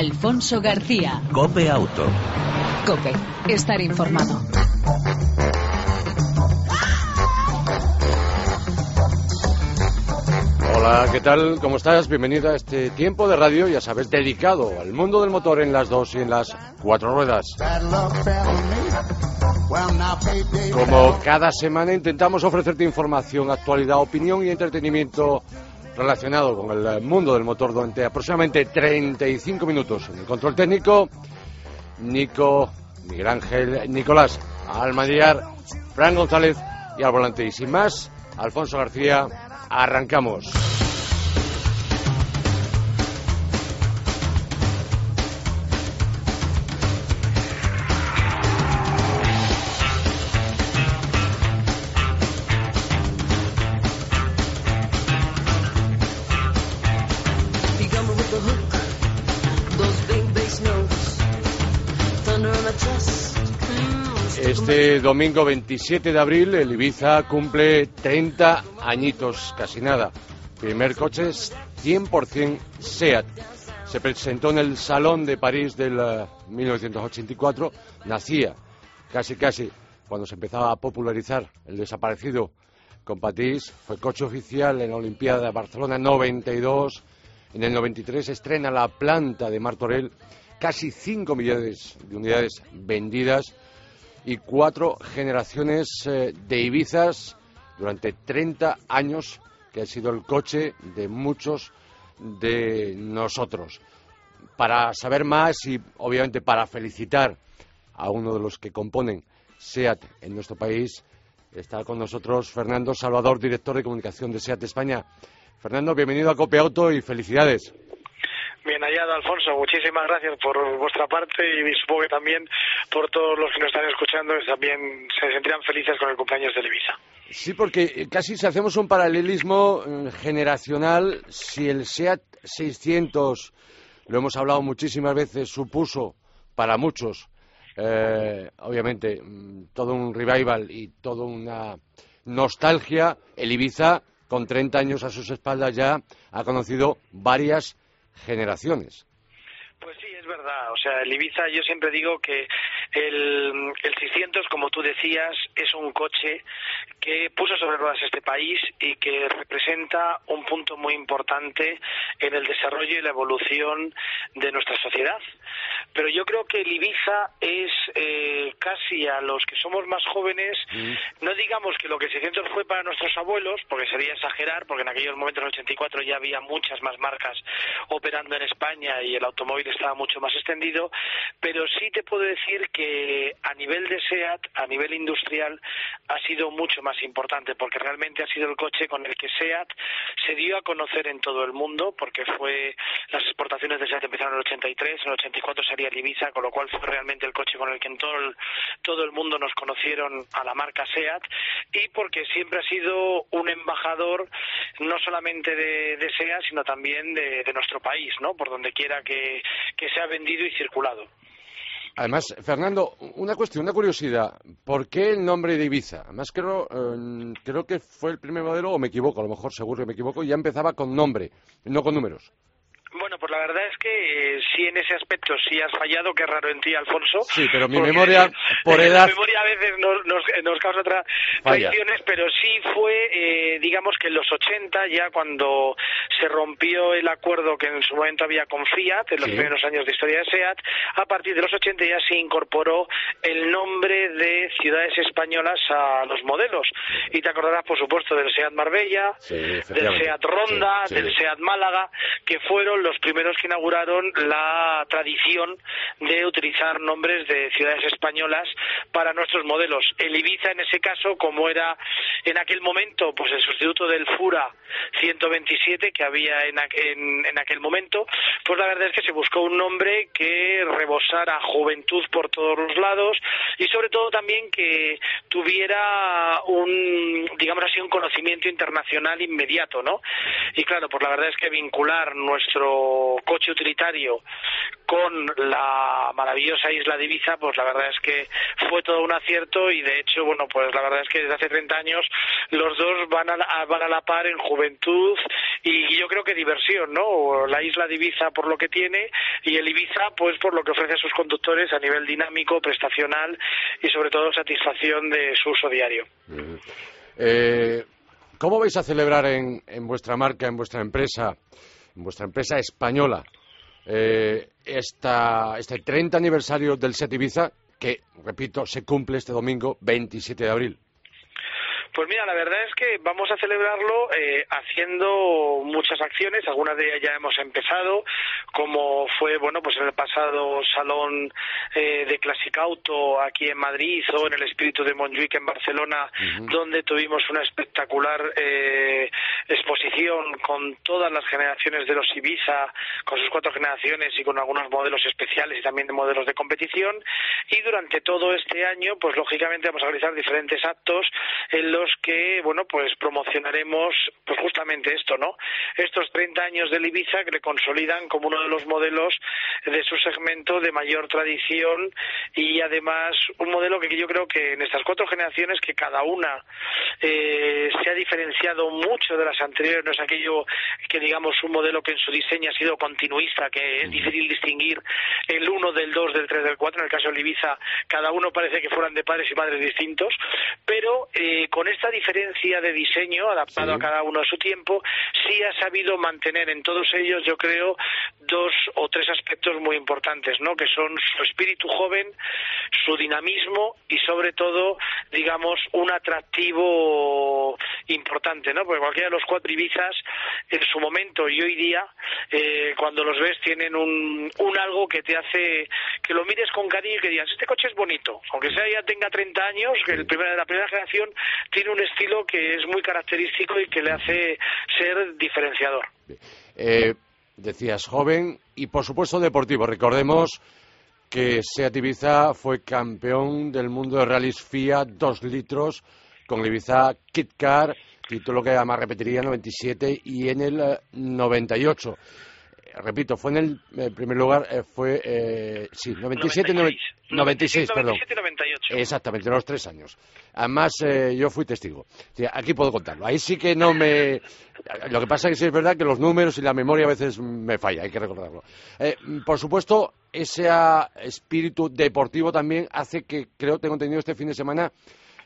Alfonso García. Cope Auto. Cope, estar informado. Hola, ¿qué tal? ¿Cómo estás? Bienvenido a este tiempo de radio, ya sabes, dedicado al mundo del motor en las dos y en las cuatro ruedas. Como cada semana intentamos ofrecerte información, actualidad, opinión y entretenimiento relacionado con el mundo del motor durante aproximadamente 35 minutos. En el control técnico, Nico, Miguel Ángel, Nicolás Almadíar, Fran González y al volante. Y sin más, Alfonso García, arrancamos. Este domingo 27 de abril el Ibiza cumple 30 añitos, casi nada. Primer coche es 100% SEAT. Se presentó en el Salón de París del 1984. Nacía casi casi cuando se empezaba a popularizar el desaparecido Compatís. Fue coche oficial en la Olimpiada de Barcelona 92. En el 93 estrena la planta de Martorell. Casi 5 millones de unidades vendidas y cuatro generaciones eh, de Ibizas durante 30 años, que ha sido el coche de muchos de nosotros. Para saber más y obviamente para felicitar a uno de los que componen SEAT en nuestro país, está con nosotros Fernando Salvador, director de comunicación de SEAT España. Fernando, bienvenido a Cope Auto y felicidades. Bien hallado, Alfonso. Muchísimas gracias por vuestra parte y supongo que también por todos los que nos están escuchando que también se sentirán felices con el cumpleaños de Ibiza. Sí, porque casi si hacemos un paralelismo mm, generacional, si el SEAT 600, lo hemos hablado muchísimas veces, supuso para muchos, eh, obviamente, mm, todo un revival y toda una nostalgia, el Ibiza, con 30 años a sus espaldas ya, ha conocido varias generaciones. Pues sí, es verdad. O sea, el Ibiza yo siempre digo que el, el 600, como tú decías, es un coche que puso sobre ruedas este país y que representa un punto muy importante en el desarrollo y la evolución de nuestra sociedad. Pero yo creo que el Ibiza es eh, casi a los que somos más jóvenes, mm. no digamos que lo que el 600 fue para nuestros abuelos, porque sería exagerar, porque en aquellos momentos, en el 84, ya había muchas más marcas operando en España y el automóvil estaba mucho más extendido, pero sí te puedo decir que a nivel de SEAT, a nivel industrial, ha sido mucho más importante, porque realmente ha sido el coche con el que SEAT se dio a conocer en todo el mundo, porque fue las exportaciones de SEAT empezaron en el 83, en el 84 sería el Ibiza, con lo cual fue realmente el coche con el que en todo el, todo el mundo nos conocieron a la marca SEAT, y porque siempre ha sido un embajador no solamente de, SEAT, sino también de, de nuestro país, ¿no? Por donde quiera que, que se ha vendido y circulado. Además, Fernando, una cuestión, una curiosidad. ¿Por qué el nombre de Ibiza? Además, creo, eh, creo que fue el primer modelo, o me equivoco, a lo mejor seguro que me equivoco, ya empezaba con nombre, no con números. Bueno, pues la verdad es que eh, sí en ese aspecto sí has fallado, qué raro en ti, Alfonso. Sí, pero mi memoria, por edad... Mi memoria a veces nos, nos, nos causa otras traiciones, pero sí fue, eh, digamos que en los 80, ya cuando se rompió el acuerdo que en su momento había con Fiat, en los primeros años de historia de SEAT, a partir de los 80 ya se incorporó el nombre de ciudades españolas a los modelos. Y te acordarás, por supuesto, del SEAT Marbella, del SEAT Ronda, del SEAT Málaga, que fueron los primeros que inauguraron la tradición de utilizar nombres de ciudades españolas para nuestros modelos. El Ibiza, en ese caso, como era en aquel momento pues el sustituto del Fura 127 que había en, en, aquel momento, pues la verdad es que se buscó un nombre que rebosara juventud por todos los lados y sobre todo también que tuviera un, digamos así, un conocimiento internacional inmediato, ¿no? Y claro, pues la verdad es que vincular nuestro coche utilitario con la maravillosa isla de Ibiza, pues la verdad es que fue todo un acierto y de hecho, bueno, pues la verdad es que desde hace 30 años los dos van a, van a la par en juventud y yo creo que diversión, ¿no? La isla de Ibiza por lo que tiene, y el Ibiza pues por lo que ofrece a sus conductores a nivel dinámico, prestacional y sobre todo satisfacción de su uso diario. Eh, ¿Cómo vais a celebrar en, vuestra marca, en vuestra empresa, en vuestra empresa española, eh, este 30 aniversario del SET Ibiza, que, repito, se cumple este domingo 27 de abril? Pues mira, la verdad es que vamos a celebrarlo eh, haciendo muchas acciones, algunas de ellas ya hemos empezado, como fue, bueno, pues en el pasado salón eh, de Classic Auto aquí en Madrid o en el espíritu de Montjuic en Barcelona, donde tuvimos una espectacular eh, exposición con todas las generaciones de los Ibiza, con sus cuatro generaciones y con algunos modelos especiales y también de modelos de competición. Y durante todo este año, pues lógicamente vamos a realizar diferentes actos en los que, bueno, pues promocionaremos pues justamente esto, ¿no? Estos 30 años del Ibiza que le consolidan como uno de los modelos de su segmento de mayor tradición y además un modelo que yo creo que en estas cuatro generaciones que cada una eh, se ha diferenciado mucho de las anteriores, no es aquello que digamos un modelo que en su diseño ha sido continuista, que es difícil distinguir el uno del dos, del tres, del cuatro, en el caso del Ibiza cada uno parece que fueran de padres y madres distintos, pero eh, con esta diferencia de diseño adaptado a cada uno a su tiempo, sí ha sabido mantener en todos ellos, yo creo, dos o tres aspectos muy importantes, ¿no? Que son su espíritu joven, su dinamismo y sobre todo, digamos, un atractivo importante, ¿no? Porque cualquiera de los cuatro Ibizas, en su momento y hoy día, eh, cuando los ves, tienen un, un algo que te hace que lo mires con cariño y que digas, este coche es bonito, aunque sea ya tenga 30 años, que el primer, la primera generación tiene un estilo que es muy característico y que le hace ser diferenciador. Eh, decías joven y por supuesto deportivo. Recordemos que Seat Ibiza fue campeón del mundo de rallies FIA 2 litros con el Ibiza Kit Car, título que además repetiría en 97 y en el 98 repito, fue en el, eh, primer lugar, eh, fue, eh, sí, 97, 96, 96 perdón. 98. Exactamente, los tres años. Además, eh, yo fui testigo. Aquí puedo contarlo. Ahí sí que no me... Lo que pasa es que sí es verdad que los números y la memoria a veces me falla, hay que recordarlo. por supuesto, ese espíritu deportivo también hace que, creo, tengo entendido este fin de semana,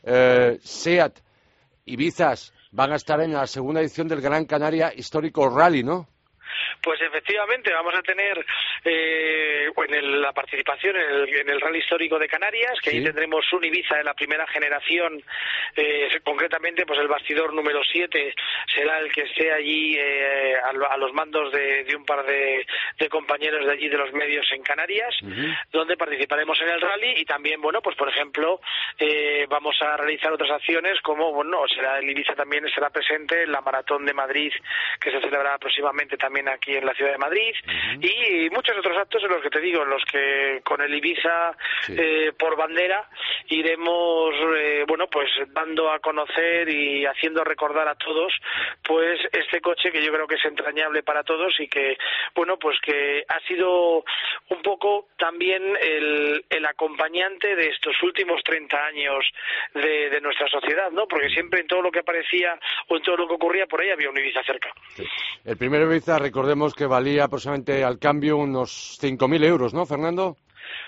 SEAT y Bizas van a estar en la segunda edición del Gran Canaria Histórico Rally, ¿no? Pues efectivamente vamos a tener eh, en la participación en el, Rally Histórico de Canarias, que ahí tendremos un Ibiza de la primera generación, eh, concretamente pues el bastidor número 7 será el que esté allí eh, a, los mandos de, un par de, compañeros de allí de los medios en Canarias, donde participaremos en el rally y también, bueno, pues por ejemplo, eh, vamos a realizar otras acciones como, bueno, será el Ibiza también estará presente en la Maratón de Madrid que se celebrará próximamente también aquí en la ciudad de Madrid y muchos otros actos en los que te digo, en los que con el Ibiza eh, por bandera iremos, eh, bueno, pues dando a conocer y haciendo recordar a todos, pues este coche que yo creo que es entrañable para todos y que, bueno, pues que ha sido un poco también el, el acompañante de estos últimos 30 años de, de, nuestra sociedad, ¿no? Porque siempre en todo lo que aparecía o en todo lo que ocurría por ahí había un Ibiza cerca. El primer Ibiza, recordemos que valía aproximadamente al cambio unos 5.000 euros, ¿no, Fernando?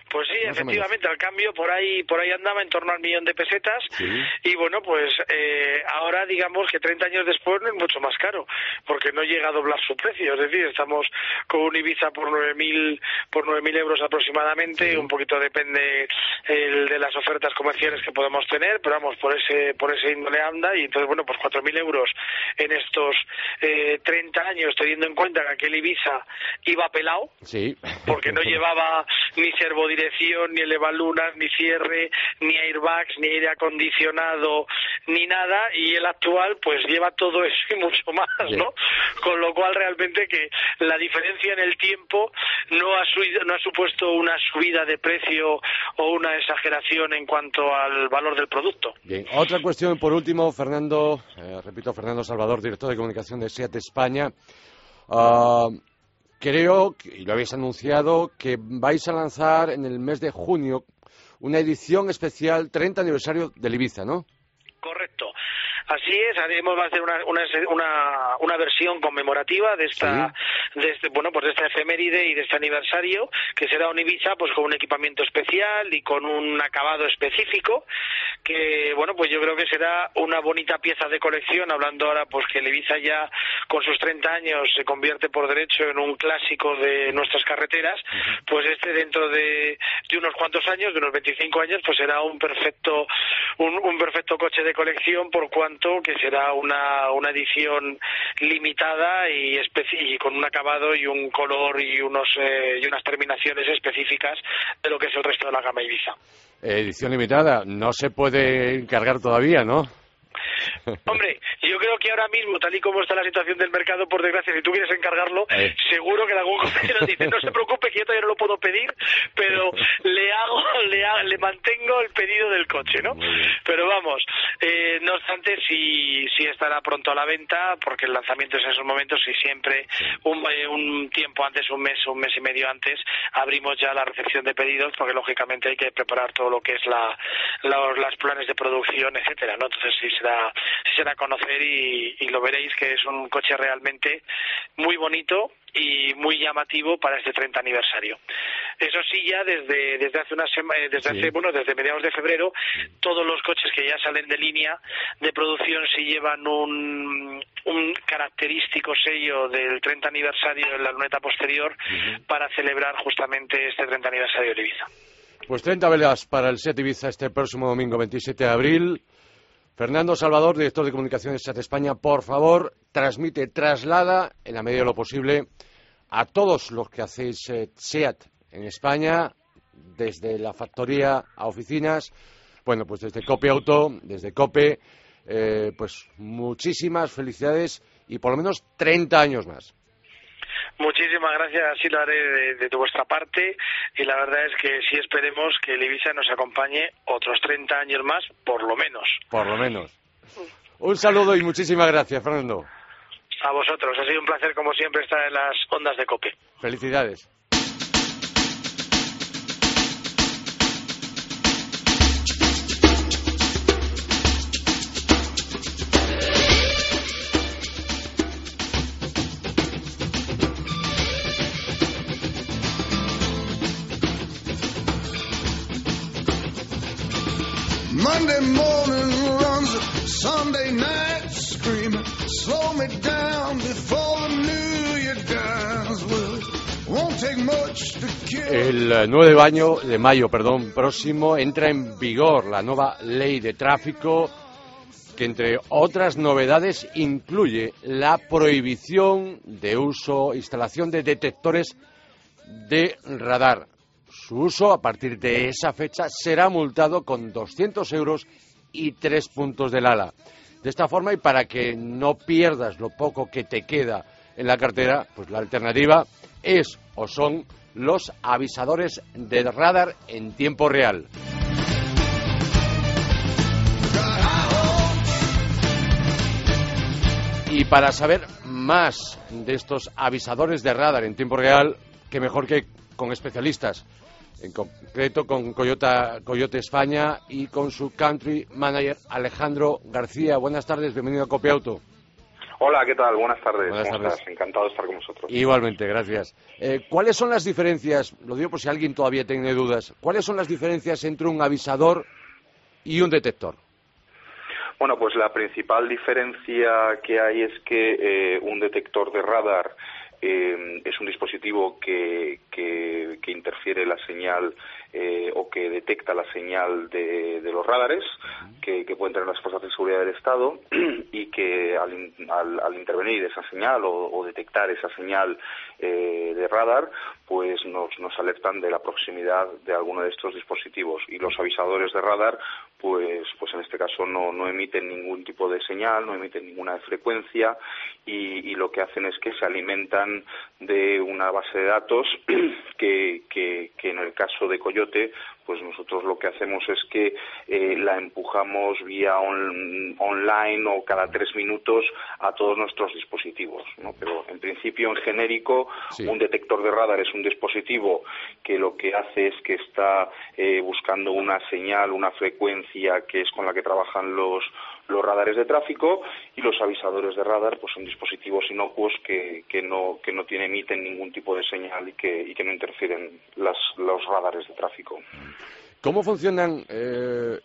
Pues sí, efectivamente, al cambio por ahí por ahí andaba en torno al millón de pesetas. Y bueno, pues eh, ahora digamos que 30 años después no es mucho más caro porque no llega a doblar su precio, es decir, estamos con un Ibiza por 9.000 por 9.000 euros aproximadamente, un poquito depende el de las ofertas comerciales que podemos tener, pero vamos, por ese por ese índole anda. Y entonces bueno, pues 4.000 euros en estos eh, 30 años teniendo en cuenta que aquel Ibiza iba pelado, porque no llevaba ni servodirección, ni elevalunas, ni cierre, ni airbags, ni aire acondicionado, ni nada, y el actual pues lleva todo eso y mucho más, ¿no? Con lo cual realmente que la diferencia en el tiempo no ha, no ha supuesto una subida de precio o una exageración en cuanto al valor del producto. Bien, otra cuestión por último, Fernando, eh, repito, Fernando Salvador, director de comunicación de SEAT España. Ah, creo, y lo habéis anunciado, que vais a lanzar en el mes de junio una edición especial 30 aniversario del Ibiza, ¿no? Correcto. Así es, haremos va a hacer una, una, una, versión conmemorativa de esta, de este, bueno, pues de esta Mary Day de este aniversario, que será un Ibiza pues con un equipamiento especial y con un acabado específico, que bueno, pues yo creo que será una bonita pieza de colección, hablando ahora pues que el Ibiza ya con sus 30 años se convierte por derecho en un clásico de nuestras carreteras, pues este dentro de, de unos cuantos años, de unos 25 años, pues será un perfecto un, un perfecto coche de colección por cuanto que será una, una edición limitada y, y con un acabado y un color y unos eh, y unas terminaciones específicas de lo que es el resto de la gama Ibiza. Edición limitada, no se puede encargar todavía, ¿no? Hombre, yo creo que ahora mismo, tal y como está la situación del mercado, por desgracia, si tú quieres encargarlo, eh. seguro que algún compañero dice, no se preocupe, que yo todavía no lo puedo pedir, pero le hago, le, le mantengo el pedido del coche, ¿no? Pero vamos, eh, no obstante, sí, sí estará pronto a la venta, porque el lanzamiento es en esos momentos y siempre un, eh, un tiempo antes, un mes, un mes y medio antes, abrimos ya la recepción de pedidos, porque lógicamente hay que preparar todo lo que es la, los, planes de producción, etcétera, ¿no? Entonces sí será, sí será conocer y, lo veréis que es un coche realmente muy bonito y muy llamativo para este 30 aniversario. Eso sí, ya desde, desde hace una eh, desde hace, bueno, desde mediados de febrero, todos los coches que ya salen de línea de producción sí llevan un, un característico sello del 30 aniversario en la luneta posterior para celebrar justamente este 30 aniversario de Ibiza. Pues 30 velas para el SEAT Ibiza este próximo domingo 27 de abril. Fernando Salvador, director de comunicaciones de España, por favor, transmite, traslada, en la medida de lo posible, a todos los que hacéis eh, SEAT en España, desde la factoría a oficinas, bueno, pues desde Cope Auto, desde Cope, eh, pues muchísimas felicidades y por lo menos 30 años más. Muchísimas gracias, así lo haré de, vuestra parte y la verdad es que sí esperemos que el Ibiza nos acompañe otros 30 años más, por lo menos. Por lo menos. Un saludo y muchísimas gracias, Fernando. A vosotros, ha sido un placer como siempre estar en las ondas de COPE. Felicidades. El 9 de mayo, de mayo perdón, próximo entra en vigor la nueva ley de tráfico que entre otras novedades incluye la prohibición de uso, instalación de detectores de radar. Su uso a partir de esa fecha será multado con 200 euros y tres puntos del ala. De esta forma, y para que no pierdas lo poco que te queda en la cartera, pues la alternativa es o son los avisadores de radar en tiempo real. Y para saber más de estos avisadores de radar en tiempo real, que mejor que con especialistas, en concreto con Coyota, Coyote España y con su country manager Alejandro García. Buenas tardes, bienvenido a Copiauto. Hola, ¿qué tal? Buenas tardes. Buenas tardes. Encantado de estar con vosotros. Igualmente, gracias. Eh, ¿Cuáles son las diferencias, lo digo por si alguien todavía tiene dudas, cuáles son las diferencias entre un avisador y un detector? Bueno, pues la principal diferencia que hay es que eh, un detector de radar eh, es un dispositivo que, que, interfiere la señal eh, o que detecta la señal de, de los radares que, que, pueden tener las fuerzas de seguridad del Estado y que al, al, al intervenir esa señal o, o detectar esa señal eh, de radar, pues nos, nos alertan de la proximidad de alguno de estos dispositivos. Y los avisadores de radar pues, pues en este caso no, no emiten ningún tipo de señal, no emiten ninguna frecuencia y, lo que hacen es que se alimentan de una base de datos que, que, que en el caso de Coyote pues nosotros lo que hacemos es que eh, la empujamos vía online o cada tres minutos a todos nuestros dispositivos. ¿no? Pero en principio, en genérico, un detector de radar es un dispositivo que lo que hace es que está eh, buscando una señal, una frecuencia que es con la que trabajan los los radares de tráfico y los avisadores de radar pues son dispositivos inocuos que, que no que no tienen, emiten ningún tipo de señal y que, y que no interfieren las, los radares de tráfico. ¿Cómo funcionan, eh,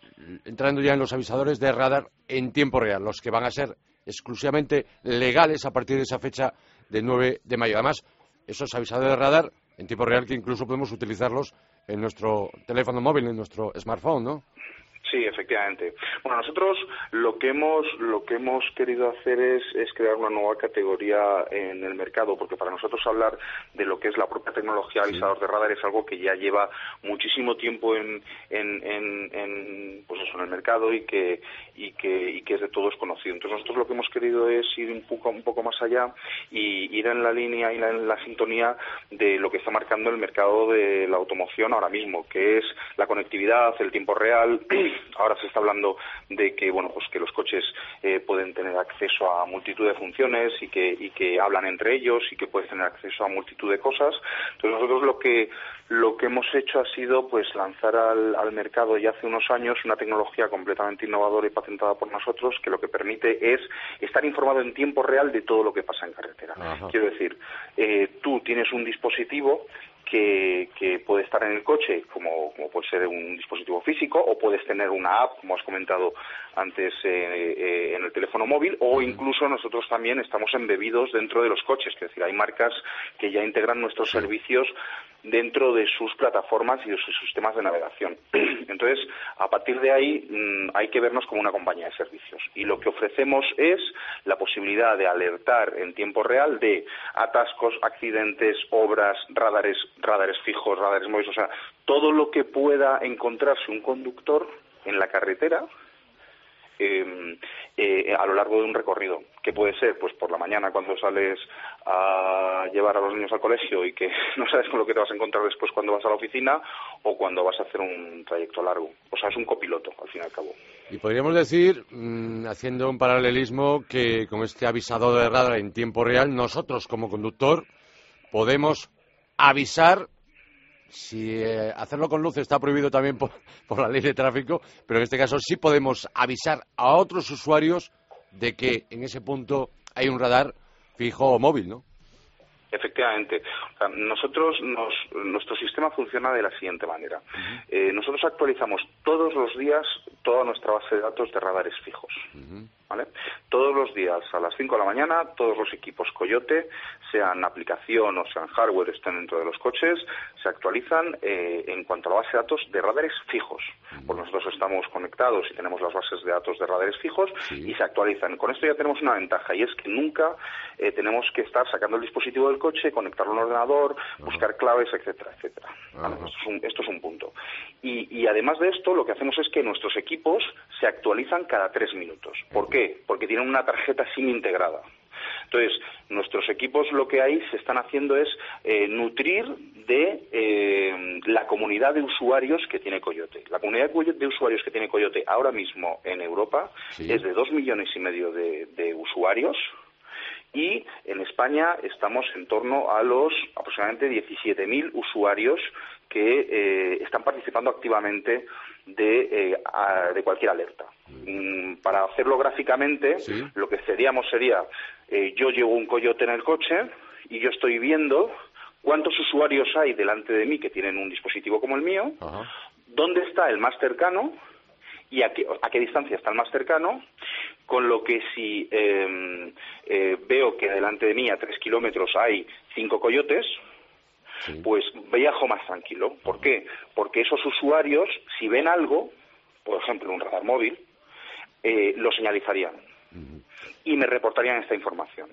entrando ya en los avisadores de radar en tiempo real, los que van a ser exclusivamente legales a partir de esa fecha del 9 de mayo? Además, esos avisadores de radar en tiempo real que incluso podemos utilizarlos en nuestro teléfono móvil, en nuestro smartphone, ¿no? Sí, efectivamente. Bueno, nosotros lo que hemos lo que hemos querido hacer es, es, crear una nueva categoría en el mercado, porque para nosotros hablar de lo que es la propia tecnología avisador de radar es algo que ya lleva muchísimo tiempo en, en, en, pues eso, en el mercado y que y que y que es de todos conocido. Entonces nosotros lo que hemos querido es ir un poco un poco más allá y ir en la línea y en la sintonía de lo que está marcando el mercado de la automoción ahora mismo, que es la conectividad, el tiempo real Ahora se está hablando de que bueno pues que los coches eh, pueden tener acceso a multitud de funciones y que y que hablan entre ellos y que pueden tener acceso a multitud de cosas. Entonces nosotros lo que lo que hemos hecho ha sido pues lanzar al, al mercado ya hace unos años una tecnología completamente innovadora y patentada por nosotros que lo que permite es estar informado en tiempo real de todo lo que pasa en carretera. Quiero decir, eh, tú tienes un dispositivo que, puede estar en el coche, como, puede ser un dispositivo físico, o puedes tener una app, como has comentado antes, eh, eh, en el teléfono móvil, o incluso nosotros también estamos embebidos dentro de los coches, es decir, hay marcas que ya integran nuestros servicios dentro de sus plataformas y de sus sistemas de navegación. Entonces, a partir de ahí mm, hay que vernos como una compañía de servicios. Y lo que ofrecemos es la posibilidad de alertar en tiempo real de atascos, accidentes, obras, radares, radares fijos, radares móviles, o sea, todo lo que pueda encontrarse un conductor en la carretera Em, eh, a lo largo de un recorrido, que puede ser pues por la mañana cuando sales a llevar a los niños al colegio y que no sabes con lo que te vas a encontrar después cuando vas a la oficina o cuando vas a hacer un trayecto largo. O sea, es un copiloto, al fin y al cabo. Y podríamos decir, mm, haciendo un paralelismo, que con este avisador de radar en tiempo real, nosotros como conductor podemos avisar si eh, hacerlo con luz está prohibido también por, la ley de tráfico, pero en este caso sí podemos avisar a otros usuarios de que en ese punto hay un radar fijo o móvil, ¿no? Efectivamente. nosotros, nuestro sistema funciona de la siguiente manera. Eh, nosotros actualizamos todos los días toda nuestra base de datos de radares fijos. Todos los días a las 5 de la mañana, todos los equipos Coyote, sean aplicación o sean hardware, estén dentro de los coches, se actualizan eh, en cuanto a la base de datos de radares fijos. Conectados y tenemos las bases de datos de radares fijos y se actualizan. Con esto ya tenemos una ventaja y es que nunca eh, tenemos que estar sacando el dispositivo del coche, conectarlo a un ordenador, buscar claves, etcétera, etcétera. Esto, es un, punto. Y, y además de esto, lo que hacemos es que nuestros equipos se actualizan cada tres minutos. ¿Por qué? Porque tienen una tarjeta SIM integrada. Entonces, nuestros equipos lo que hay se están haciendo es eh, nutrir de eh, la comunidad de usuarios que tiene Coyote. La comunidad de usuarios que tiene Coyote ahora mismo en Europa es de dos millones y medio de, usuarios y en España estamos en torno a los aproximadamente 17.000 usuarios que eh, están participando activamente de, de cualquier alerta. Mm, para hacerlo gráficamente, lo que seríamos sería, eh, yo llevo un coyote en el coche y yo estoy viendo cuántos usuarios hay delante de mí que tienen un dispositivo como el mío, dónde está el más cercano y a qué, a qué, distancia está el más cercano, con lo que si em, eh, veo que delante de mí a tres kilómetros hay cinco coyotes, pues viajo más tranquilo. ¿Por qué? Porque esos usuarios, si ven algo, por ejemplo un radar móvil, eh, lo señalizarían y me reportarían esta información.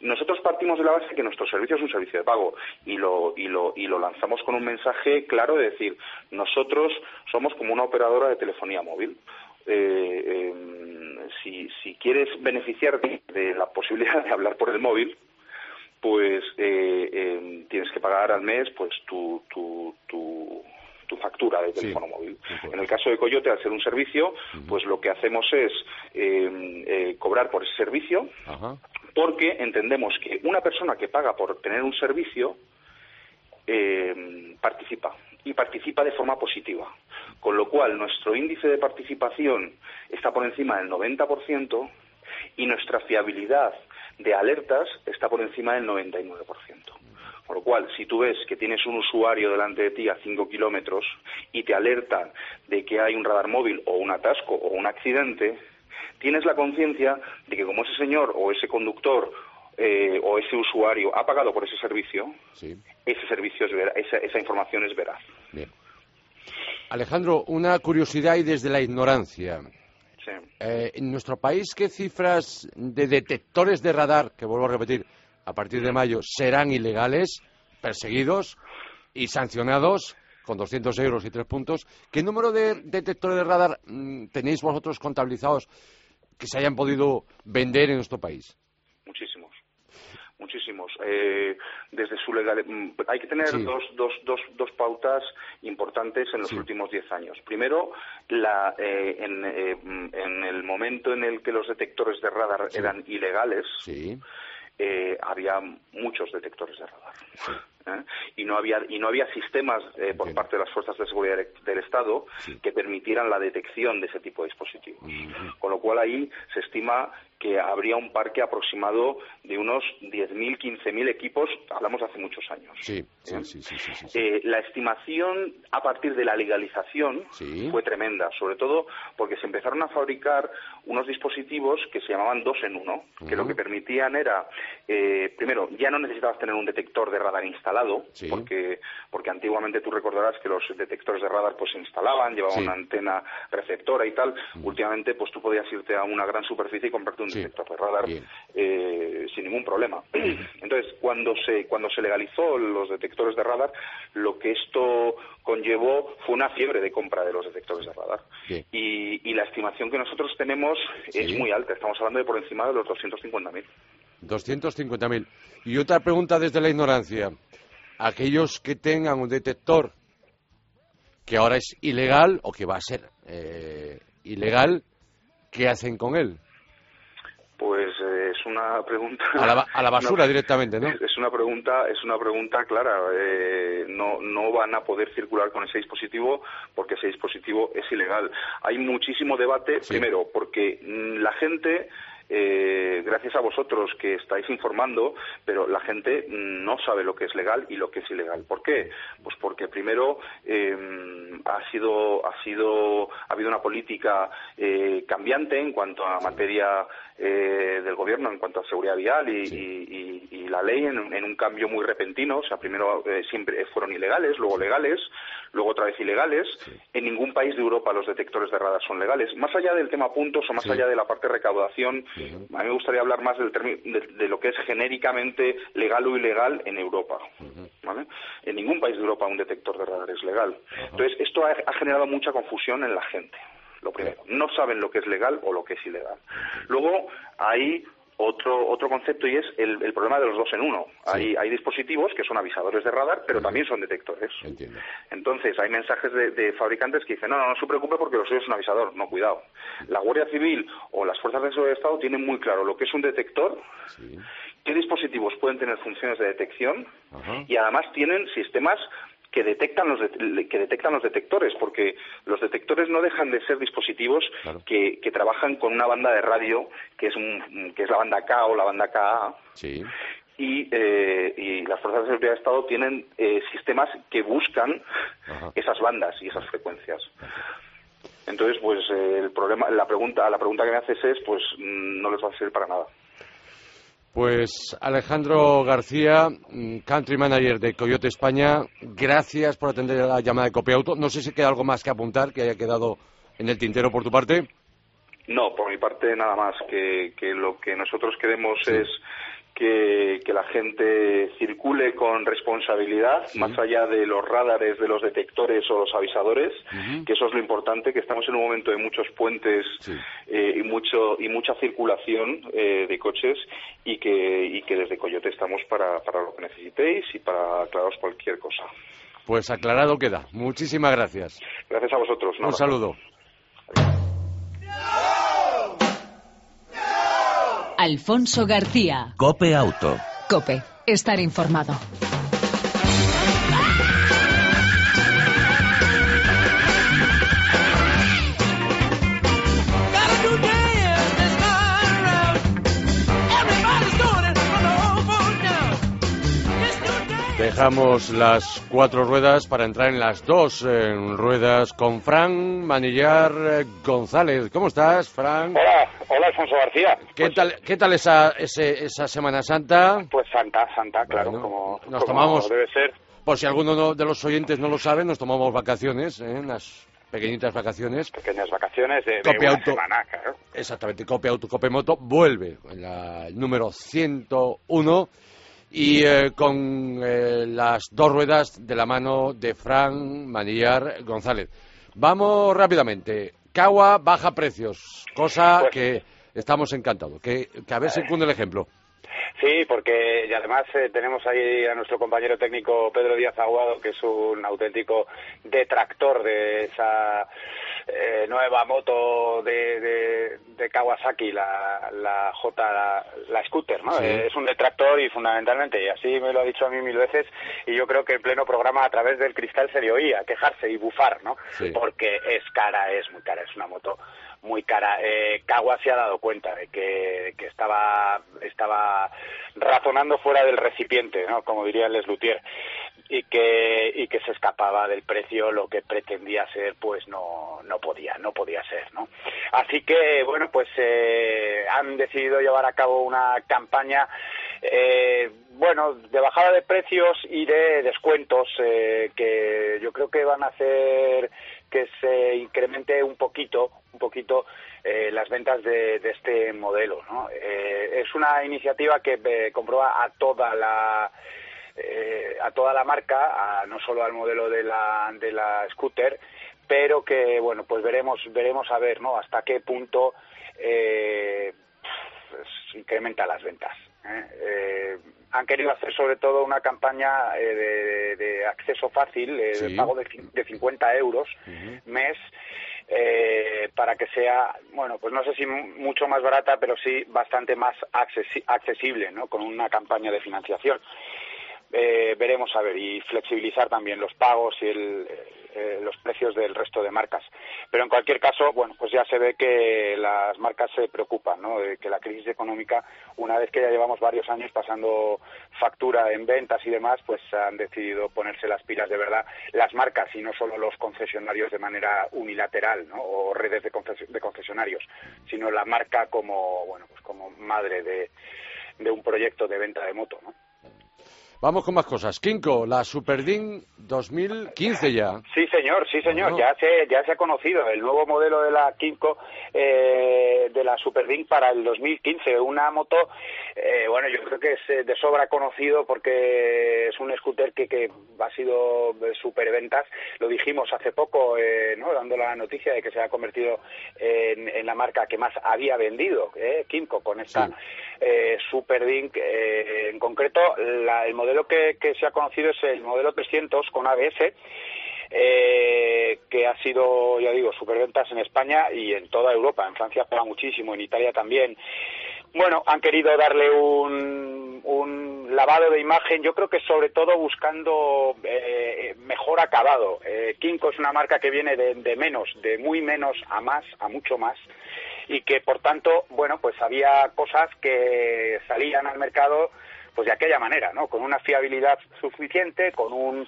Nosotros partimos de la base que nuestro servicio es un servicio de pago y lo, y lo, y lo lanzamos con un mensaje claro de decir, nosotros somos como una operadora de telefonía móvil. Eh, em, si, si quieres beneficiarte de la posibilidad de hablar por el móvil, pues eh, em, tienes que pagar al mes pues tu, tu, tu tu factura de teléfono móvil. En el caso de Coyote, al ser un servicio, pues lo que hacemos es eh, eh, cobrar por ese servicio, porque entendemos que una persona que paga por tener un servicio eh, participa y participa de forma positiva. Con lo cual, nuestro índice de participación está por encima del 90% y nuestra fiabilidad de alertas está por encima del 99%. Con lo cual, si tú ves que tienes un usuario delante de ti a 5 kilómetros y te alertan de que hay un radar móvil o un atasco o un accidente, tienes la conciencia de que como ese señor o ese conductor eh, o ese usuario ha pagado por ese servicio, ese servicio es esa, información es veraz. Alejandro, una curiosidad y desde la ignorancia. Eh, en nuestro país, ¿qué cifras de detectores de radar, que vuelvo a repetir, a partir de mayo serán ilegales, perseguidos y sancionados con 200 euros y tres puntos? ¿Qué número de detectores de radar mm, tenéis vosotros contabilizados que se hayan podido vender en nuestro país? Muchísimos muchísimos. Eh, desde su legal, mm, hay que tener dos, dos, dos, dos, pautas importantes en los últimos diez años. Primero, la, eh, en, eh, en, el momento en el que los detectores de radar eran ilegales, había muchos detectores de radar. ¿Eh? y no había y no había sistemas eh, por parte de las fuerzas de seguridad del Estado que permitieran la detección de ese tipo de dispositivos. Con lo cual ahí se estima que habría un parque aproximado de unos 10.000, 15.000 equipos, hablamos hace muchos años. Sí, sí, sí, eh, la estimación a partir de la legalización fue tremenda, sobre todo porque se empezaron a fabricar unos dispositivos que se llamaban dos en uno, que lo que permitían era, primero, ya no necesitabas tener un detector de radar instalado, porque, porque antiguamente tú recordarás que los detectores de radar pues se instalaban, llevaban una antena receptora y tal. Últimamente pues tú podías irte a una gran superficie y comprarte un detector de radar eh, sin ningún problema. Entonces, cuando se, cuando se legalizó los detectores de radar, lo que esto conllevó fue una fiebre de compra de los detectores de radar. Y, y, la estimación que nosotros tenemos es muy alta, estamos hablando de por encima de los 250.000. 250.000. Y otra pregunta desde la ignorancia aquellos que tengan un detector que ahora es ilegal o que va a ser eh, ilegal, ¿qué hacen con él? Pues eh, es una pregunta a la, basura directamente, ¿no? Es una pregunta, es una pregunta clara. Eh, no no van a poder circular con ese dispositivo porque ese dispositivo es ilegal. Hay muchísimo debate, primero, porque la gente eh, gracias a vosotros que estáis informando, pero la gente no sabe lo que es legal y lo que es ilegal. ¿Por qué? Pues porque primero eh, ha sido ha sido ha habido una política eh, cambiante en cuanto a materia eh, del gobierno en cuanto a seguridad vial y, la ley en, un cambio muy repentino. O sea, primero eh, siempre fueron ilegales, luego legales, luego otra vez ilegales. En ningún país de Europa los detectores de radar son legales. Más allá del tema puntos o más allá de la parte de recaudación, a mí me gustaría hablar más del de, lo que es genéricamente legal o ilegal en Europa. En ningún país de Europa un detector de radar es legal. Entonces, esto ha generado mucha confusión en la gente lo primero. No saben lo que es legal o lo que es ilegal. Luego, hay otro, otro concepto y es el, problema de los dos en uno. Hay, hay dispositivos que son avisadores de radar, pero también son detectores. Entonces, hay mensajes de, fabricantes que dicen, no, no, no se preocupe porque lo suyo es un avisador. No, cuidado. La Guardia Civil o las Fuerzas de Seguridad del Estado tienen muy claro lo que es un detector, qué dispositivos pueden tener funciones de detección y además tienen sistemas que detectan los que detectan los detectores porque los detectores no dejan de ser dispositivos que, trabajan con una banda de radio que es que es la banda K o la banda KA y, eh, y las fuerzas de seguridad de Estado tienen eh, sistemas que buscan esas bandas y esas frecuencias. Entonces pues eh, el problema la pregunta la pregunta que me haces es pues mm, no les va a servir para nada pues Alejandro García, mm, Country Manager de Coyote España, gracias por atender la llamada de Copiauto. No sé si queda algo más que apuntar que haya quedado en el tintero por tu parte. No, por mi parte nada más, que, lo que nosotros queremos es que, la gente circule con responsabilidad, más allá de los radares, de los detectores o los avisadores, que eso es lo importante, que estamos en un momento de muchos puentes eh, y, mucho, y mucha circulación eh, de coches y que, y que desde Coyote estamos para, para lo que necesitéis y para aclararos cualquier cosa. Pues aclarado queda. Muchísimas gracias. Gracias a vosotros. Un saludo. Alfonso García. Cope Auto. Estar informado. Dejamos las cuatro ruedas para entrar en las dos ruedas con Fran Manillar eh, González. ¿Cómo estás, Fran? Hola, hola Alfonso García. ¿Qué pues tal, qué tal esa, esa Semana Santa? Pues santa, santa, claro, como, nos tomamos, debe ser. Por si alguno de los oyentes no lo sabe, nos tomamos vacaciones, ¿eh? unas pequeñitas vacaciones. Pequeñas vacaciones de, de una semana, claro. Exactamente, Copia Auto, Copia Moto vuelve, en el número 101 y eh, con eh, las dos ruedas de la mano de Fran Manillar González. Vamos rápidamente. Cagua baja precios, cosa pues que estamos encantados. Que, que a ver si cunde el ejemplo. Sí, porque y además eh, tenemos ahí a nuestro compañero técnico Pedro Díaz Aguado, que es un auténtico detractor de esa eh, nueva moto de, de, Kawasaki, la, la J, la, scooter, ¿no? Es un detractor y fundamentalmente, y así me lo ha dicho a mí mil veces, y yo creo que en pleno programa a través del cristal se le oía quejarse y bufar, ¿no? Porque es cara, es muy cara, es una moto muy cara. Eh, se ha dado cuenta de que, que, estaba, estaba razonando fuera del recipiente, ¿no? como diría Les Luthier, y que, y que se escapaba del precio, lo que pretendía ser, pues no, no podía, no podía ser. ¿no? Así que, bueno, pues eh, han decidido llevar a cabo una campaña eh, bueno, de bajada de precios y de descuentos eh, que yo creo que van a hacer que se incremente un poquito, un poquito eh, las ventas de, este modelo. ¿no? Eh, es una iniciativa que eh, comprueba a toda la a toda la marca, no solo al modelo de la, de la scooter, pero que bueno, pues veremos veremos a ver, ¿no? Hasta qué punto pues, incrementa las ventas. Han querido hacer sobre todo una campaña de, acceso fácil, de pago de, de 50 euros mes, eh, para que sea, bueno, pues no sé si mucho más barata, pero sí bastante más accesible, ¿no? Con una campaña de financiación. Eh, veremos a ver y flexibilizar también los pagos y el, eh, los precios del resto de marcas. Pero en cualquier caso, bueno, pues ya se ve que las marcas se preocupan, ¿no? De que la crisis económica, una vez que ya llevamos varios años pasando factura en ventas y demás, pues han decidido ponerse las pilas de verdad las marcas y no solo los concesionarios de manera unilateral, ¿no? O redes de, concesionarios, sino la marca como, bueno, pues como madre de, de un proyecto de venta de moto, ¿no? Vamos con más cosas. Kinko, la Superdin 2015 ya. Sí, señor, sí, señor. Ya, se, ya se ha conocido el nuevo modelo de la Kinko, eh, de la Superdin para el 2015. Una moto, eh, bueno, yo creo que es eh, de sobra conocido porque es un scooter que, que ha sido superventas. Lo dijimos hace poco, ¿no? dando la noticia de que se ha convertido en, la marca que más había vendido, eh, Kinko, con esta Superdin. en concreto, la, el modelo modelo que, se ha conocido es el modelo 300 con ABS, eh, que ha sido, ya digo, superventas en España y en toda Europa. En Francia paga muchísimo, en Italia también. Bueno, han querido darle un, un lavado de imagen, yo creo que sobre todo buscando eh, mejor acabado. Eh, Kinko es una marca que viene de, de menos, de muy menos a más, a mucho más y que por tanto, bueno, pues había cosas que salían al mercado pues de aquella manera, ¿no? Con una fiabilidad suficiente, con un,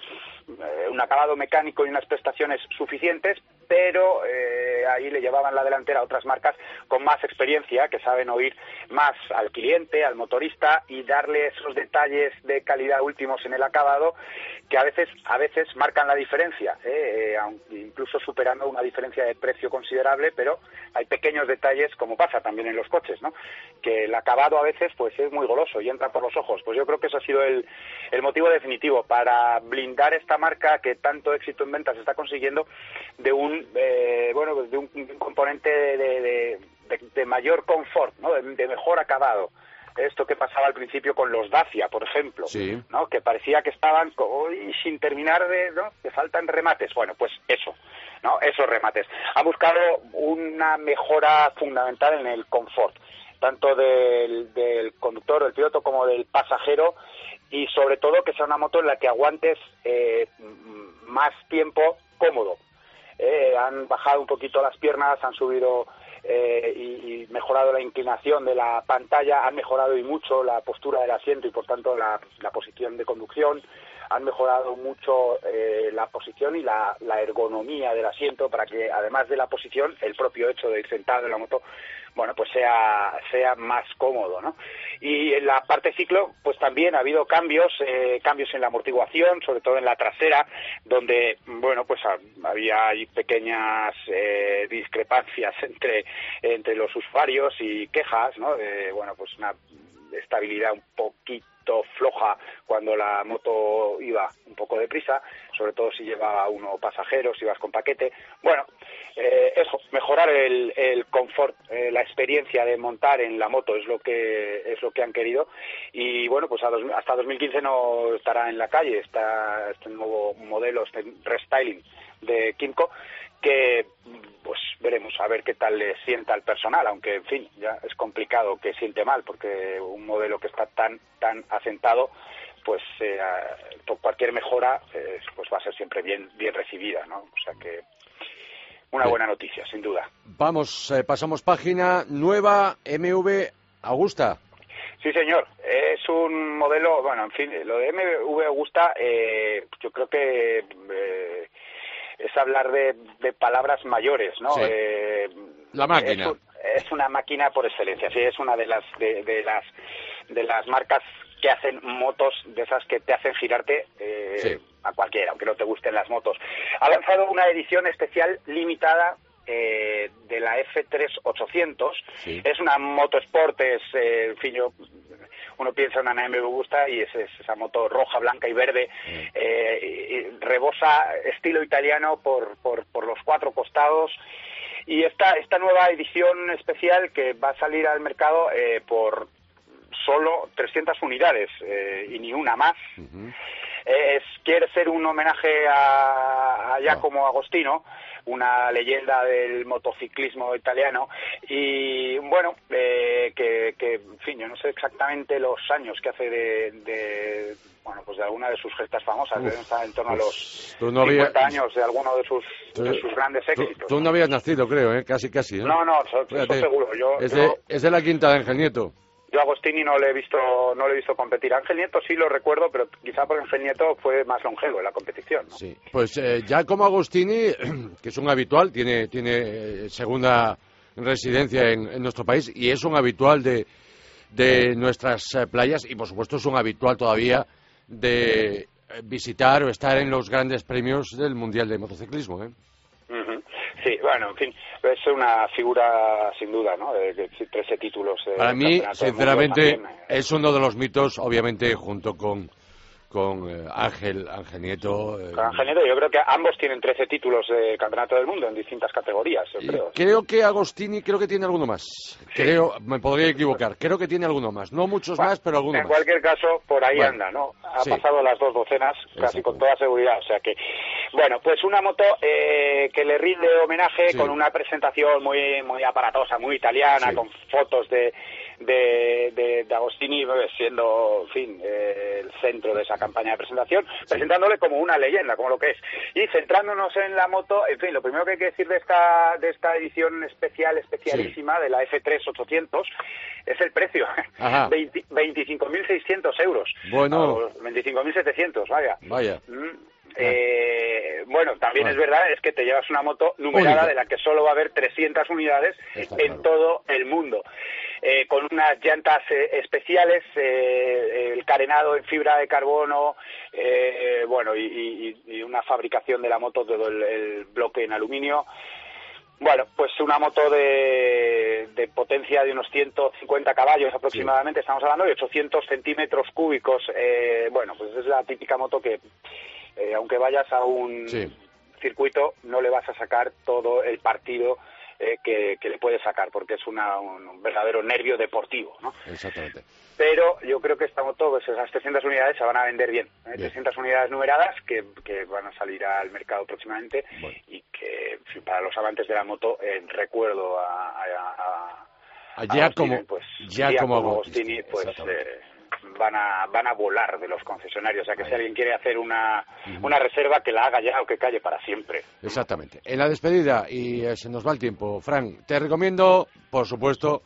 eh, un acabado mecánico y unas prestaciones suficientes, pero eh, ahí le llevaban la delantera a otras marcas con más experiencia, que saben oír más al cliente, al motorista y darle esos detalles de calidad últimos en el acabado que a veces a veces marcan la diferencia, ¿eh? Eh, incluso superando una diferencia de precio considerable, pero hay pequeños detalles como pasa también en los coches, ¿no? Que el acabado a veces pues es muy goloso y entra por los ojos. Pues yo creo que eso ha sido el, el motivo definitivo para blindar esta marca que tanto éxito en ventas está consiguiendo de un eh, bueno de un, componente de, de, mayor confort, ¿no? de mejor acabado esto que pasaba al principio con los Dacia, por ejemplo, ¿no? que parecía que estaban sin terminar de, ¿no? que faltan remates. Bueno, pues eso, ¿no? esos remates. Ha buscado una mejora fundamental en el confort, tanto del, del conductor, del piloto, como del pasajero, y sobre todo que sea una moto en la que aguantes eh, más tiempo cómodo. Eh, han bajado un poquito las piernas, han subido eh, y, mejorado la inclinación de la pantalla, han mejorado y mucho la postura del asiento y por tanto la, posición de conducción, han mejorado mucho eh, la posición y la, ergonomía del asiento para que, además de la posición, el propio hecho de ir sentado en la moto, bueno, pues sea, sea más cómodo, ¿no? Y en la parte ciclo, pues también ha habido cambios, eh, cambios en la amortiguación, sobre todo en la trasera, donde, bueno, pues había pequeñas eh, discrepancias entre, entre los usuarios y quejas, ¿no? bueno, pues una estabilidad un poquito floja cuando la moto iba un poco deprisa, sobre todo si lleva uno pasajeros, si vas con paquete. Bueno, eh, eso, mejorar el, el confort, eh, la experiencia de montar en la moto es lo que es lo que han querido y bueno, pues hasta 2015 no estará en la calle está este nuevo modelo, este restyling de Kimco que pues veremos a ver qué tal le sienta al personal, aunque en fin, ya es complicado que siente mal porque un modelo que está tan tan asentado pues eh, cualquier mejora eh, pues va a ser siempre bien bien recibida, ¿no? O sea que una buena noticia, sin duda. Vamos, eh, pasamos página nueva MV Augusta. Sí, señor. Es un modelo, bueno, en fin, lo de MV Augusta, yo creo que es hablar de, palabras mayores, ¿no? Eh, la máquina. Es, una máquina por excelencia, sí, es una de las de, las de las marcas que hacen motos de esas que te hacen girarte eh, a cualquiera, aunque no te gusten las motos. Ha lanzado una edición especial limitada eh, de la F3 800. Es una moto sport, es, en fin, yo uno piensa en una BMW gusta y es, esa moto roja, blanca y verde, eh, rebosa estilo italiano por, por, por los cuatro costados. Y esta, esta nueva edición especial que va a salir al mercado eh, por solo 300 unidades eh, y ni una más. es, quiere ser un homenaje a, a Giacomo Agostino, una leyenda del motociclismo italiano. Y bueno eh, que, que, en fin yo no sé exactamente los años que hace de, bueno pues de alguna de sus gestas famosas deben estar en torno a los 50 años de alguno de sus, de sus grandes éxitos. tú, no habías nacido creo ¿eh? casi casi ¿eh? no no eso, seguro yo, es, de, es de la quinta de Ángel Nieto yo a Agostini no le he visto no le he visto competir. Ángel Nieto sí lo recuerdo, pero quizá porque Ángel Nieto fue más longevo en la competición. Sí, pues eh, ya como Agostini, que es un habitual, tiene tiene eh, segunda residencia en, nuestro país y es un habitual de, de nuestras eh, playas y por supuesto es un habitual todavía de visitar o estar en los grandes premios del Mundial de Motociclismo. ¿eh? Sí, bueno, en fin, es una figura sin duda, ¿no? De, 13 títulos. Para mí, sinceramente, eh. es uno de los mitos, obviamente, junto con con eh, Ángel, Ángel Nieto. Eh, con Ángel Nieto, yo creo que ambos tienen 13 títulos de Campeonato del Mundo en distintas categorías, creo. Creo que Agostini, creo que tiene alguno más. Creo, me podría equivocar, creo que tiene alguno más. No muchos más, pero alguno más. En cualquier caso, por ahí anda, ¿no? Ha pasado las dos docenas, casi con toda seguridad. O sea que, bueno, pues una moto eh, que le rinde homenaje con una presentación muy, muy aparatosa, muy italiana, con fotos de de, de, Agostini siendo, en fin, eh, el centro de esa campaña de presentación, presentándole como una leyenda, como lo que es. Y centrándonos en la moto, en fin, lo primero que hay que decir de esta, de esta edición especial, especialísima, de la F3 800, es el precio. 25.600 euros. Bueno. 25.700, vaya. Vaya. Mm, eh, bueno, también es verdad, es que te llevas una moto numerada de la que solo va a haber 300 unidades en todo el mundo. Eh, con unas llantas eh, especiales, eh, el carenado en fibra de carbono, bueno, y, una fabricación de la moto, todo el, bloque en aluminio. Bueno, pues una moto de, potencia de unos 150 caballos aproximadamente, estamos hablando de 800 centímetros cúbicos. bueno, pues es la típica moto que, aunque vayas a un circuito, no le vas a sacar todo el partido eh, que, le puede sacar, porque es un verdadero nervio deportivo, ¿no? Exactamente. Pero yo creo que esta moto, pues esas 300 unidades se van a vender bien. ¿eh? 300 unidades numeradas que, van a salir al mercado próximamente y que para los amantes de la moto, en recuerdo a, a, a, como, pues, ya como Agostini, pues van a, van a volar de los concesionarios. O sea que si alguien quiere hacer una, una reserva, que la haga ya o que calle para siempre. Exactamente. En la despedida, y eh, se nos va el tiempo, Frank, te recomiendo, por supuesto,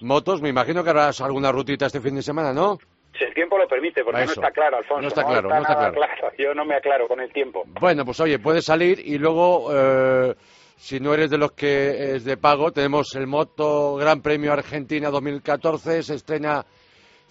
motos. Me imagino que harás alguna rutita este fin de semana, ¿no? Si el tiempo lo permite, porque no está claro, Alfonso. No está claro, no está, claro. Yo no me aclaro con el tiempo. Bueno, pues oye, puedes salir y luego, eh, si no eres de los que es de pago, tenemos el Moto Gran Premio Argentina 2014, se estrena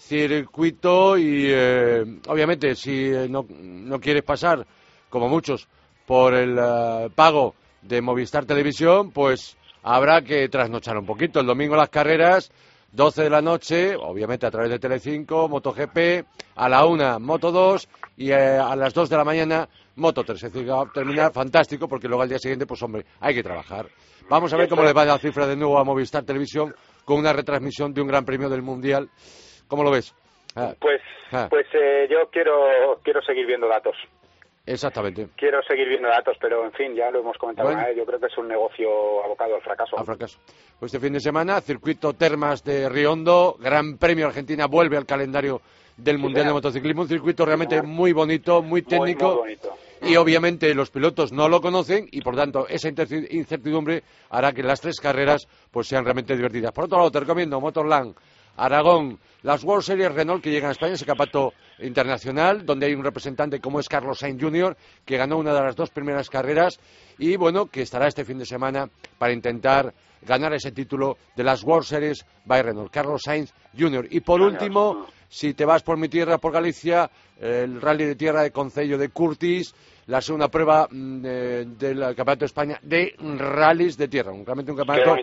circuito y, eh, obviamente, si no, no quieres pasar, como muchos, por el eh, pago de Movistar Televisión, pues habrá que trasnochar un poquito. El domingo las carreras 12 de la noche, obviamente a través de Telecinco, MotoGP, a la 1 Moto 2 y eh, a las 2 de la mañana Moto 3. Es decir, va a terminar fantástico porque luego al día siguiente, pues hombre, hay que trabajar. Vamos a ver cómo le va la cifra de nuevo a Movistar Televisión con una retransmisión de un gran premio del Mundial. ¿Cómo lo ves? Ah. Pues, ah. pues eh, yo quiero, quiero seguir viendo datos. Exactamente. Quiero seguir viendo datos, pero en fin, ya lo hemos comentado. Yo creo que es un negocio abocado al fracaso. Al fracaso. Pues este fin de semana, circuito Termas de Riondo, Gran Premio Argentina vuelve al calendario del Mundial de Motociclismo. Un circuito realmente muy bonito, muy técnico. Y obviamente los pilotos no lo conocen y por tanto esa incertidumbre hará que las tres carreras pues sean realmente divertidas. Por otro lado, te recomiendo Motorland Aragón, las World Series Renault que llegan a España, ese campeonato internacional, donde hay un representante como es Carlos Sainz Jr., que ganó una de las dos primeras carreras y bueno, que estará este fin de semana para intentar ganar ese título de las World Series by Renault, Carlos Sainz Jr. Y por último, si te vas por mi tierra, por Galicia, el rally de tierra de Concello de Curtis, la segunda prueba mm, del Campeonato de España de rallies de tierra. Un, realmente un campeonato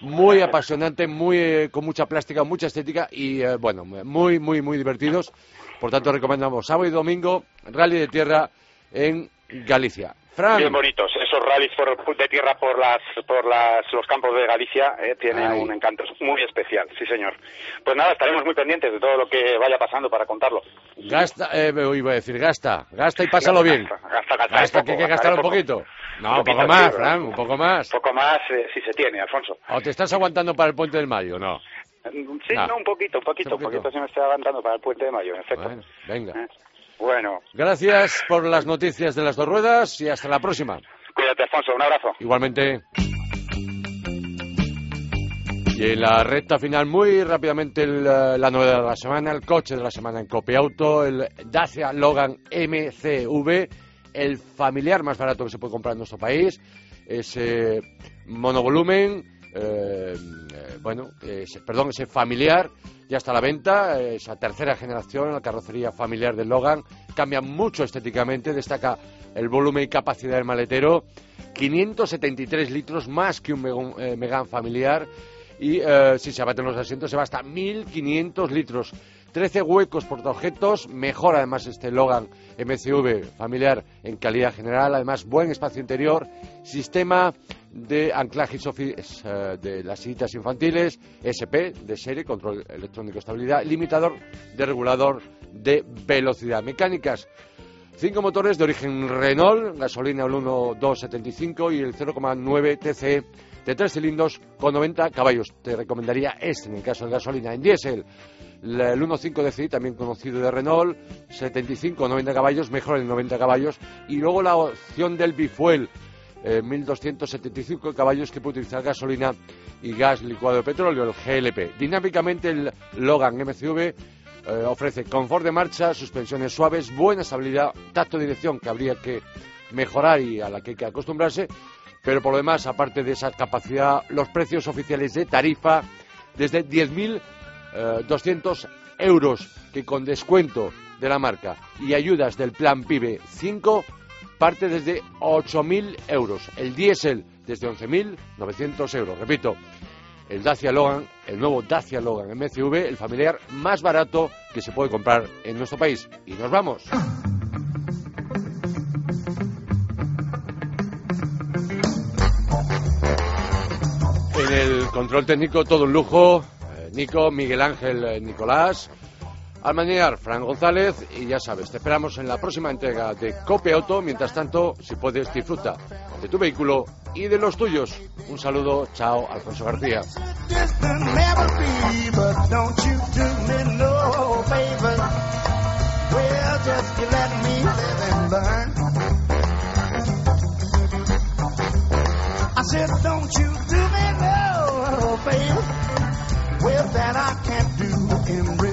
muy apasionante, muy eh, con mucha plástica, mucha estética y, eh, bueno, muy, muy, muy divertidos. Por tanto, recomendamos sábado y domingo rally de tierra en Galicia. Bien bonitos, esos rallies de tierra por las por las, los campos de Galicia eh, tienen un encanto muy especial, sí señor. Pues nada, estaremos muy pendientes de todo lo que vaya pasando para contarlo. Gasta, eh, iba a decir, gasta, gasta y pásalo bien. Gasta, gasta, gasta, que hay que gastar un poquito. No, un, poco más, Fran, un poco más. Un poco más eh, si se tiene, Alfonso. ¿O te estás aguantando para el puente del mayo, no? Sí, no, un poquito, un poquito, un poquito, se me está aguantando para el puente de mayo, en efecto. Bueno, venga. Eh. Bueno. Gracias por las noticias de las dos ruedas y hasta la próxima. Cuídate, Alfonso. Un abrazo. Igualmente. Y en la recta final, muy rápidamente, la novedad de la semana, el coche de la semana en Auto, el Dacia Logan MCV, el familiar más barato que se puede comprar en nuestro país, ese monovolumen, eh, eh, bueno, perdón, ese familiar ya está a la venta, esa tercera generación, la carrocería familiar del Logan, cambia mucho estéticamente, destaca el volumen y capacidad del maletero, 573 litros más que un eh, Megan familiar y eh, si se abaten los asientos se va hasta 1500 litros. 13 huecos por objetos, mejor además este Logan MCV familiar en calidad general, además buen espacio interior, sistema de anclaje eh, de las sillas infantiles, SP de serie, control electrónico de estabilidad, limitador de regulador de velocidad. Mecánicas, cinco motores de origen Renault, gasolina el 1.275 y el 0,9 TC de tres cilindros con 90 caballos. Te recomendaría este en el caso de gasolina. En diésel, el 1.5 DCI, también conocido de Renault, 75 90 caballos, mejor el 90 caballos. Y luego la opción del bifuel, 1.275 eh, caballos que puede utilizar gasolina y gas licuado de petróleo, el GLP. Dinámicamente el Logan MCV eh, ofrece confort de marcha, suspensiones suaves, buena estabilidad, tacto de dirección que habría que mejorar y a la que hay que acostumbrarse pero por lo demás, aparte de esa capacidad, los precios oficiales de tarifa desde 10.200 eh, euros, que con descuento de la marca y ayudas del plan PIBE 5 parte desde 8.000 euros. El diésel desde 11.900 euros. Repito, el Dacia Logan, el nuevo Dacia Logan MCV, el familiar más barato que se puede comprar en nuestro país. Y nos vamos. En el control técnico todo un lujo. Eh, Nico, Miguel Ángel, eh, Nicolás. Al manejar, Fran González. Y ya sabes, te esperamos en la próxima entrega de Cope Auto. Mientras tanto, si puedes, disfruta de tu vehículo y de los tuyos. Un saludo, chao, Alfonso García. Well, that I can't do in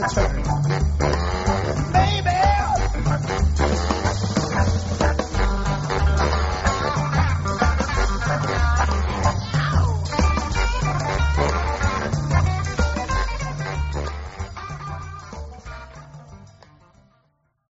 That's right.